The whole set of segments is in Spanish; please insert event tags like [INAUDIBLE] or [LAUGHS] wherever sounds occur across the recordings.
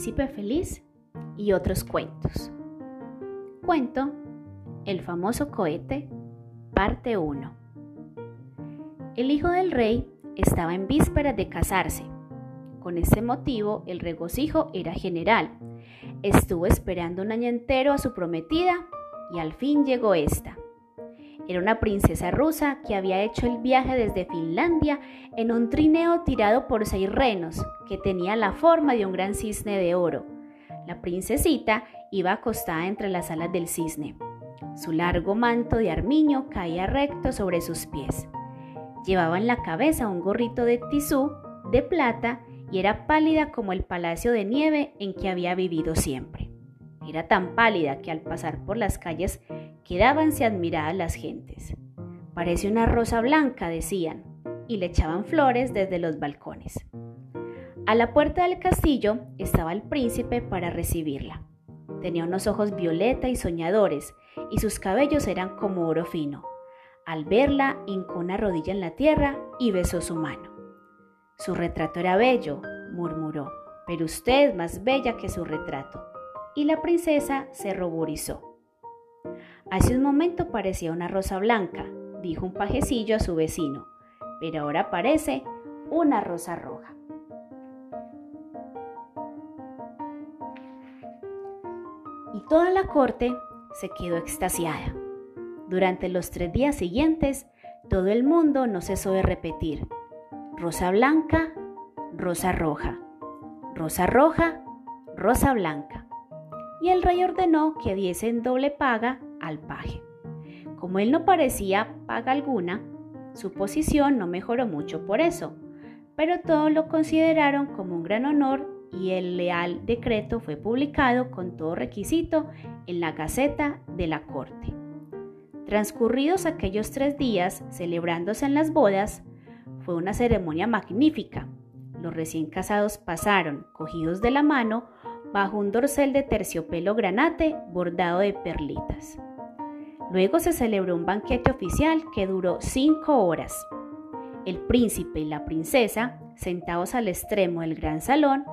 príncipe feliz y otros cuentos. Cuento El famoso cohete, parte 1. El hijo del rey estaba en vísperas de casarse. Con ese motivo el regocijo era general. Estuvo esperando un año entero a su prometida y al fin llegó esta. Era una princesa rusa que había hecho el viaje desde Finlandia en un trineo tirado por seis renos que tenía la forma de un gran cisne de oro. La princesita iba acostada entre las alas del cisne. Su largo manto de armiño caía recto sobre sus pies. Llevaba en la cabeza un gorrito de tisú de plata y era pálida como el palacio de nieve en que había vivido siempre. Era tan pálida que al pasar por las calles quedábanse admiradas las gentes. Parece una rosa blanca, decían, y le echaban flores desde los balcones. A la puerta del castillo estaba el príncipe para recibirla. Tenía unos ojos violeta y soñadores, y sus cabellos eran como oro fino. Al verla, hincó una rodilla en la tierra y besó su mano. Su retrato era bello, murmuró, pero usted es más bella que su retrato. Y la princesa se ruborizó. Hace un momento parecía una rosa blanca, dijo un pajecillo a su vecino, pero ahora parece una rosa roja. Y toda la corte se quedó extasiada. Durante los tres días siguientes, todo el mundo no cesó de repetir, rosa blanca, rosa roja, rosa roja, rosa blanca. Y el rey ordenó que diesen doble paga paje. Como él no parecía paga alguna, su posición no mejoró mucho por eso, pero todos lo consideraron como un gran honor y el leal decreto fue publicado con todo requisito en la Gaceta de la Corte. Transcurridos aquellos tres días celebrándose en las bodas, fue una ceremonia magnífica. Los recién casados pasaron, cogidos de la mano, bajo un dorsal de terciopelo granate bordado de perlitas. Luego se celebró un banquete oficial que duró cinco horas. El príncipe y la princesa, sentados al extremo del gran salón,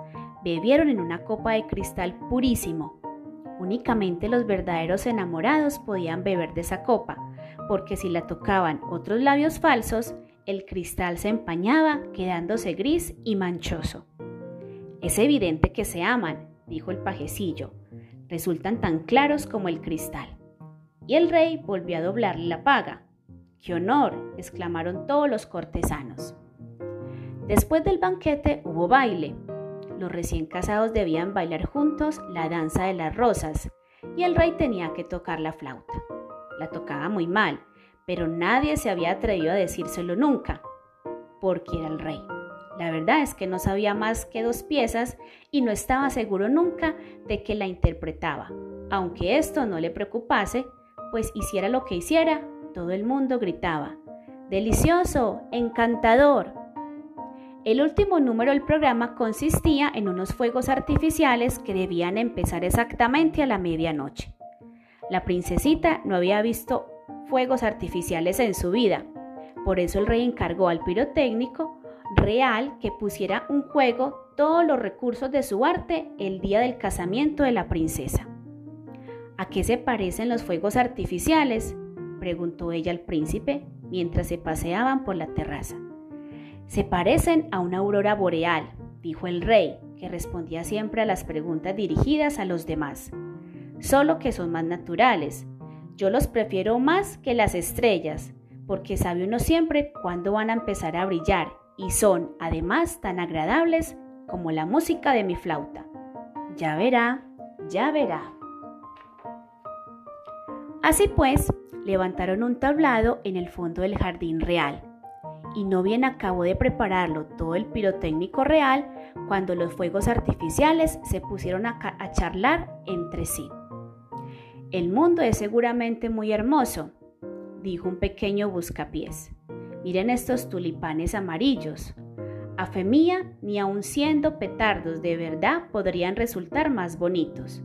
bebieron en una copa de cristal purísimo. Únicamente los verdaderos enamorados podían beber de esa copa, porque si la tocaban otros labios falsos, el cristal se empañaba, quedándose gris y manchoso. Es evidente que se aman, dijo el pajecillo. Resultan tan claros como el cristal y el rey volvió a doblarle la paga. ¡Qué honor! exclamaron todos los cortesanos. Después del banquete hubo baile. Los recién casados debían bailar juntos la danza de las rosas y el rey tenía que tocar la flauta. La tocaba muy mal, pero nadie se había atrevido a decírselo nunca, porque era el rey. La verdad es que no sabía más que dos piezas y no estaba seguro nunca de que la interpretaba, aunque esto no le preocupase pues hiciera lo que hiciera, todo el mundo gritaba, ¡Delicioso! ¡Encantador! El último número del programa consistía en unos fuegos artificiales que debían empezar exactamente a la medianoche. La princesita no había visto fuegos artificiales en su vida, por eso el rey encargó al pirotécnico real que pusiera un juego todos los recursos de su arte el día del casamiento de la princesa. ¿A qué se parecen los fuegos artificiales? preguntó ella al príncipe mientras se paseaban por la terraza. Se parecen a una aurora boreal, dijo el rey, que respondía siempre a las preguntas dirigidas a los demás. Solo que son más naturales. Yo los prefiero más que las estrellas, porque sabe uno siempre cuándo van a empezar a brillar y son además tan agradables como la música de mi flauta. Ya verá, ya verá. Así pues, levantaron un tablado en el fondo del jardín real, y no bien acabó de prepararlo todo el pirotécnico real cuando los fuegos artificiales se pusieron a, charlar entre sí. El mundo es seguramente muy hermoso, dijo un pequeño buscapiés. Miren estos tulipanes amarillos. A fe mía, ni aun siendo petardos de verdad podrían resultar más bonitos.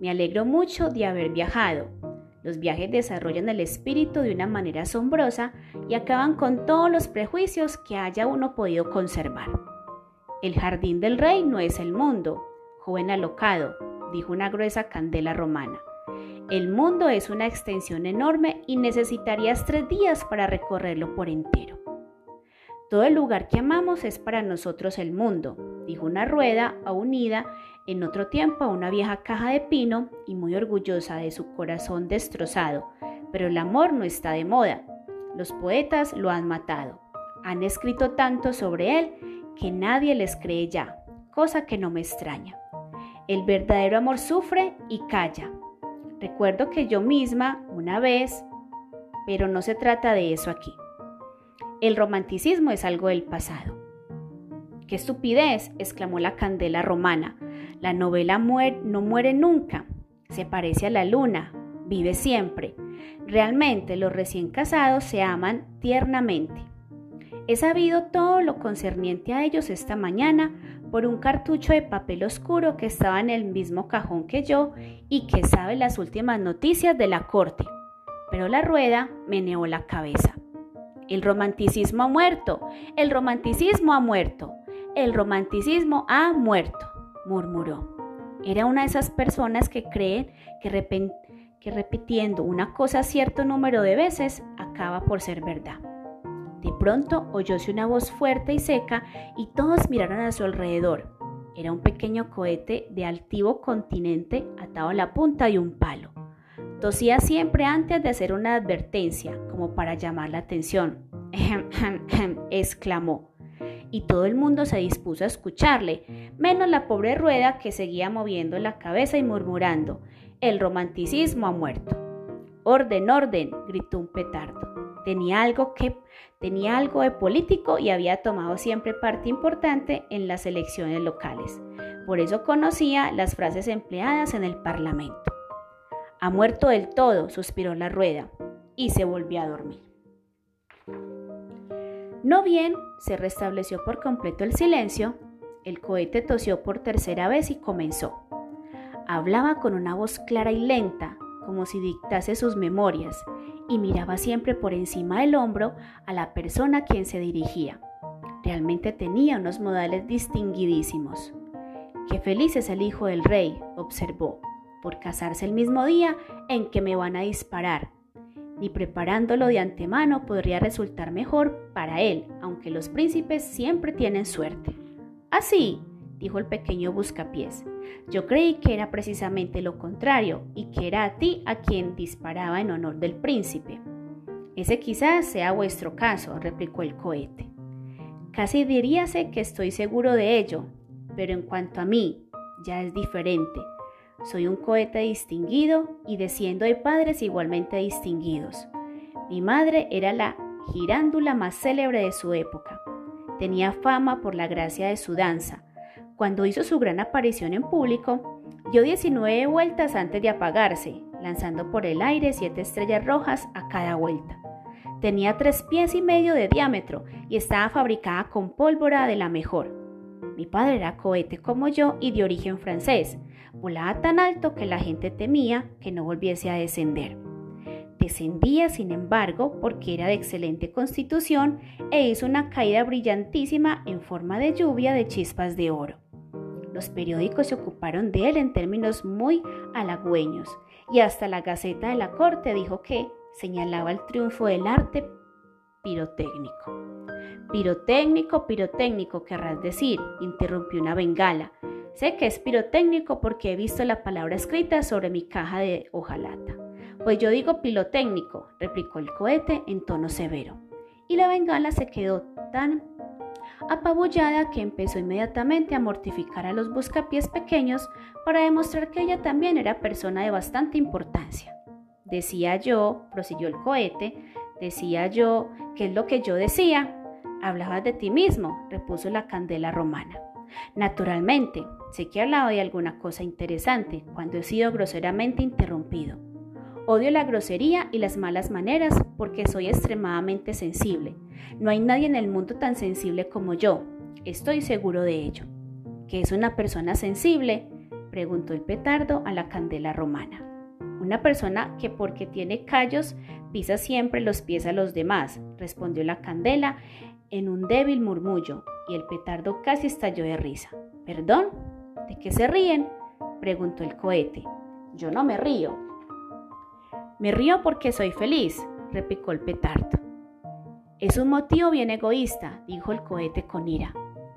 Me alegro mucho de haber viajado los viajes desarrollan el espíritu de una manera asombrosa y acaban con todos los prejuicios que haya uno podido conservar. El jardín del rey no es el mundo. joven alocado, dijo una gruesa candela romana. El mundo es una extensión enorme y necesitarías tres días para recorrerlo por entero. Todo el lugar que amamos es para nosotros el mundo, dijo una rueda unida en otro tiempo una vieja caja de pino y muy orgullosa de su corazón destrozado. Pero el amor no está de moda. Los poetas lo han matado. Han escrito tanto sobre él que nadie les cree ya, cosa que no me extraña. El verdadero amor sufre y calla. Recuerdo que yo misma, una vez, pero no se trata de eso aquí. El romanticismo es algo del pasado. ¡Qué estupidez! exclamó la candela romana. La novela no muere nunca. Se parece a la luna. Vive siempre. Realmente los recién casados se aman tiernamente. He sabido todo lo concerniente a ellos esta mañana por un cartucho de papel oscuro que estaba en el mismo cajón que yo y que sabe las últimas noticias de la corte. Pero la rueda meneó la cabeza. El romanticismo ha muerto, el romanticismo ha muerto, el romanticismo ha muerto, murmuró. Era una de esas personas que creen que, repitiendo una cosa cierto número de veces acaba por ser verdad. De pronto oyóse una voz fuerte y seca y todos miraron a su alrededor. Era un pequeño cohete de altivo continente atado a la punta de un palo. Tosía siempre antes de hacer una advertencia, como para llamar la atención. [LAUGHS] exclamó. Y todo el mundo se dispuso a escucharle, menos la pobre rueda que seguía moviendo la cabeza y murmurando, el romanticismo ha muerto. Orden, orden, gritó un petardo. Tenía algo que tenía algo de político y había tomado siempre parte importante en las elecciones locales. Por eso conocía las frases empleadas en el Parlamento. Ha muerto del todo, suspiró la rueda, y se volvió a dormir. No bien se restableció por completo el silencio, el cohete tosió por tercera vez y comenzó. Hablaba con una voz clara y lenta, como si dictase sus memorias, y miraba siempre por encima del hombro a la persona a quien se dirigía. Realmente tenía unos modales distinguidísimos. Qué feliz es el hijo del rey, observó, por casarse el mismo día en que me van a disparar. Ni preparándolo de antemano podría resultar mejor para él, aunque los príncipes siempre tienen suerte. Así, dijo el pequeño buscapiés, yo creí que era precisamente lo contrario y que era a ti a quien disparaba en honor del príncipe. Ese quizás sea vuestro caso, replicó el cohete. Casi diríase que estoy seguro de ello, pero en cuanto a mí, ya es diferente. Soy un cohete distinguido y desciendo de padres igualmente distinguidos. Mi madre era la girándula más célebre de su época. Tenía fama por la gracia de su danza. Cuando hizo su gran aparición en público, dio 19 vueltas antes de apagarse, lanzando por el aire siete estrellas rojas a cada vuelta. Tenía tres pies y medio de diámetro y estaba fabricada con pólvora de la mejor. Mi padre era cohete como yo y de origen francés, Volaba tan alto que la gente temía que no volviese a descender. Descendía, sin embargo, porque era de excelente constitución e hizo una caída brillantísima en forma de lluvia de chispas de oro. Los periódicos se ocuparon de él en términos muy halagüeños y hasta la Gaceta de la Corte dijo que señalaba el triunfo del arte pirotécnico. Pirotécnico, pirotécnico, querrás decir, interrumpió una bengala, Sé que es pirotécnico porque he visto la palabra escrita sobre mi caja de hojalata. Pues yo digo pirotécnico, replicó el cohete en tono severo. Y la bengala se quedó tan apabullada que empezó inmediatamente a mortificar a los buscapiés pequeños para demostrar que ella también era persona de bastante importancia. Decía yo, prosiguió el cohete, decía yo, ¿qué es lo que yo decía? Hablabas de ti mismo, repuso la candela romana. Naturalmente, sé que he hablado de alguna cosa interesante cuando he sido groseramente interrumpido. Odio la grosería y las malas maneras porque soy extremadamente sensible. No hay nadie en el mundo tan sensible como yo. Estoy seguro de ello. ¿Qué es una persona sensible? preguntó el petardo a la candela romana. Una persona que porque tiene callos pisa siempre los pies a los demás, respondió la candela en un débil murmullo, y el petardo casi estalló de risa. ¿Perdón? ¿De qué se ríen? preguntó el cohete. Yo no me río. Me río porque soy feliz, replicó el petardo. Es un motivo bien egoísta, dijo el cohete con ira.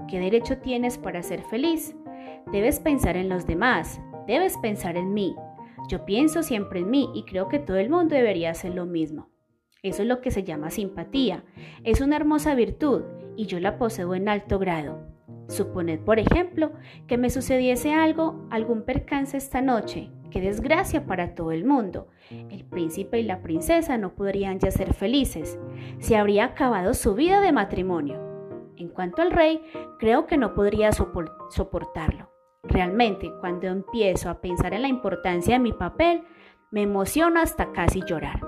¿Qué derecho tienes para ser feliz? Debes pensar en los demás, debes pensar en mí. Yo pienso siempre en mí y creo que todo el mundo debería hacer lo mismo. Eso es lo que se llama simpatía. Es una hermosa virtud y yo la poseo en alto grado. Suponed, por ejemplo, que me sucediese algo, algún percance esta noche. Qué desgracia para todo el mundo. El príncipe y la princesa no podrían ya ser felices. Se habría acabado su vida de matrimonio. En cuanto al rey, creo que no podría soportarlo. Realmente, cuando empiezo a pensar en la importancia de mi papel, me emociono hasta casi llorar.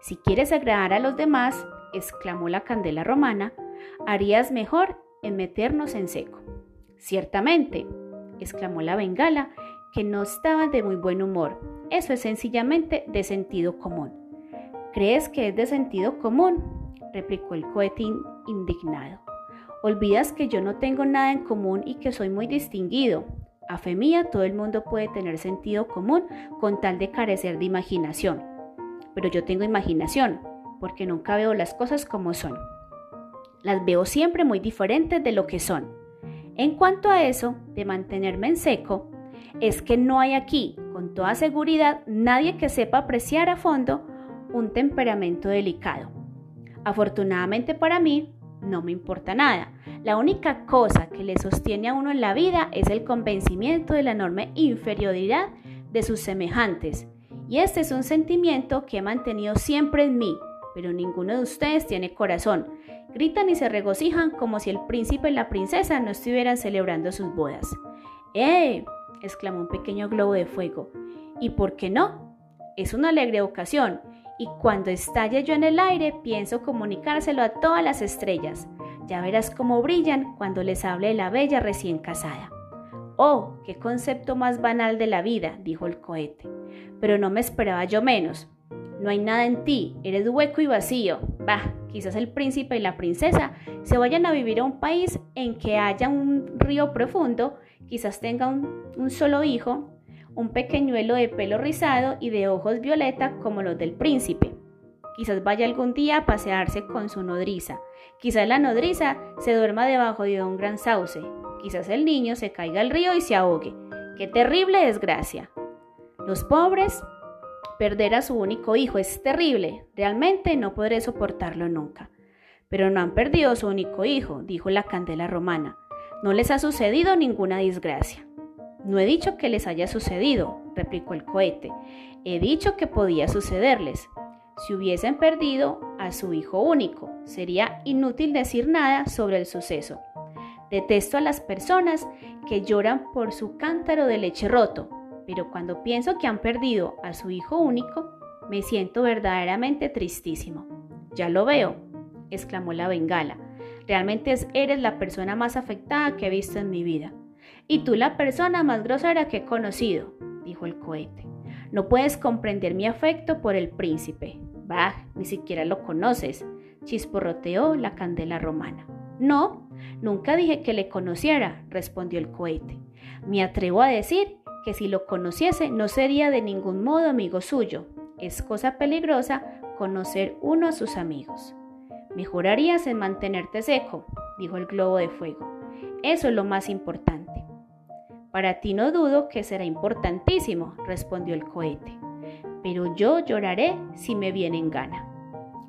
Si quieres agradar a los demás, exclamó la candela romana, harías mejor en meternos en seco. Ciertamente, exclamó la bengala, que no estaba de muy buen humor. Eso es sencillamente de sentido común. ¿Crees que es de sentido común? replicó el cohetín indignado. Olvidas que yo no tengo nada en común y que soy muy distinguido. A fe mía, todo el mundo puede tener sentido común con tal de carecer de imaginación. Pero yo tengo imaginación, porque nunca veo las cosas como son. Las veo siempre muy diferentes de lo que son. En cuanto a eso, de mantenerme en seco, es que no hay aquí, con toda seguridad, nadie que sepa apreciar a fondo un temperamento delicado. Afortunadamente para mí, no me importa nada. La única cosa que le sostiene a uno en la vida es el convencimiento de la enorme inferioridad de sus semejantes. Y este es un sentimiento que he mantenido siempre en mí, pero ninguno de ustedes tiene corazón. Gritan y se regocijan como si el príncipe y la princesa no estuvieran celebrando sus bodas. ¡Eh! exclamó un pequeño globo de fuego. ¿Y por qué no? Es una alegre ocasión y cuando estalle yo en el aire pienso comunicárselo a todas las estrellas. Ya verás cómo brillan cuando les hable la bella recién casada. Oh, qué concepto más banal de la vida, dijo el cohete. Pero no me esperaba yo menos. No hay nada en ti, eres hueco y vacío. Quizás el príncipe y la princesa se vayan a vivir a un país en que haya un río profundo, quizás tenga un, un solo hijo, un pequeñuelo de pelo rizado y de ojos violeta como los del príncipe. Quizás vaya algún día a pasearse con su nodriza. Quizás la nodriza se duerma debajo de un gran sauce. Quizás el niño se caiga al río y se ahogue. ¡Qué terrible desgracia! Los pobres, perder a su único hijo es terrible. Realmente no podré soportarlo nunca. Pero no han perdido su único hijo, dijo la candela romana. No les ha sucedido ninguna desgracia. No he dicho que les haya sucedido, replicó el cohete. He dicho que podía sucederles. Si hubiesen perdido a su hijo único, sería inútil decir nada sobre el suceso. Detesto a las personas que lloran por su cántaro de leche roto, pero cuando pienso que han perdido a su hijo único, me siento verdaderamente tristísimo. Ya lo veo, exclamó la bengala. Realmente eres la persona más afectada que he visto en mi vida. Y tú la persona más grosera que he conocido, dijo el cohete. No puedes comprender mi afecto por el príncipe. Bah, ni siquiera lo conoces, chisporroteó la candela romana. No, nunca dije que le conociera, respondió el cohete. Me atrevo a decir que si lo conociese no sería de ningún modo amigo suyo. Es cosa peligrosa conocer uno a sus amigos. Mejorarías en mantenerte seco, dijo el globo de fuego. Eso es lo más importante. Para ti no dudo que será importantísimo, respondió el cohete, pero yo lloraré si me viene en gana.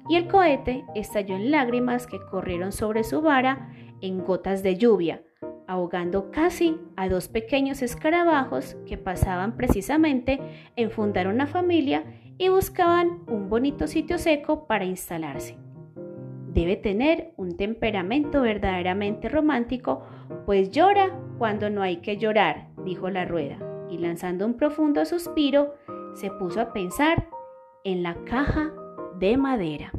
Y el cohete estalló en lágrimas que corrieron sobre su vara en gotas de lluvia, ahogando casi a dos pequeños escarabajos que pasaban precisamente en fundar una familia y buscaban un bonito sitio seco para instalarse. Debe tener un temperamento verdaderamente romántico, pues llora cuando no hay que llorar, dijo la rueda, y lanzando un profundo suspiro, se puso a pensar en la caja de madera.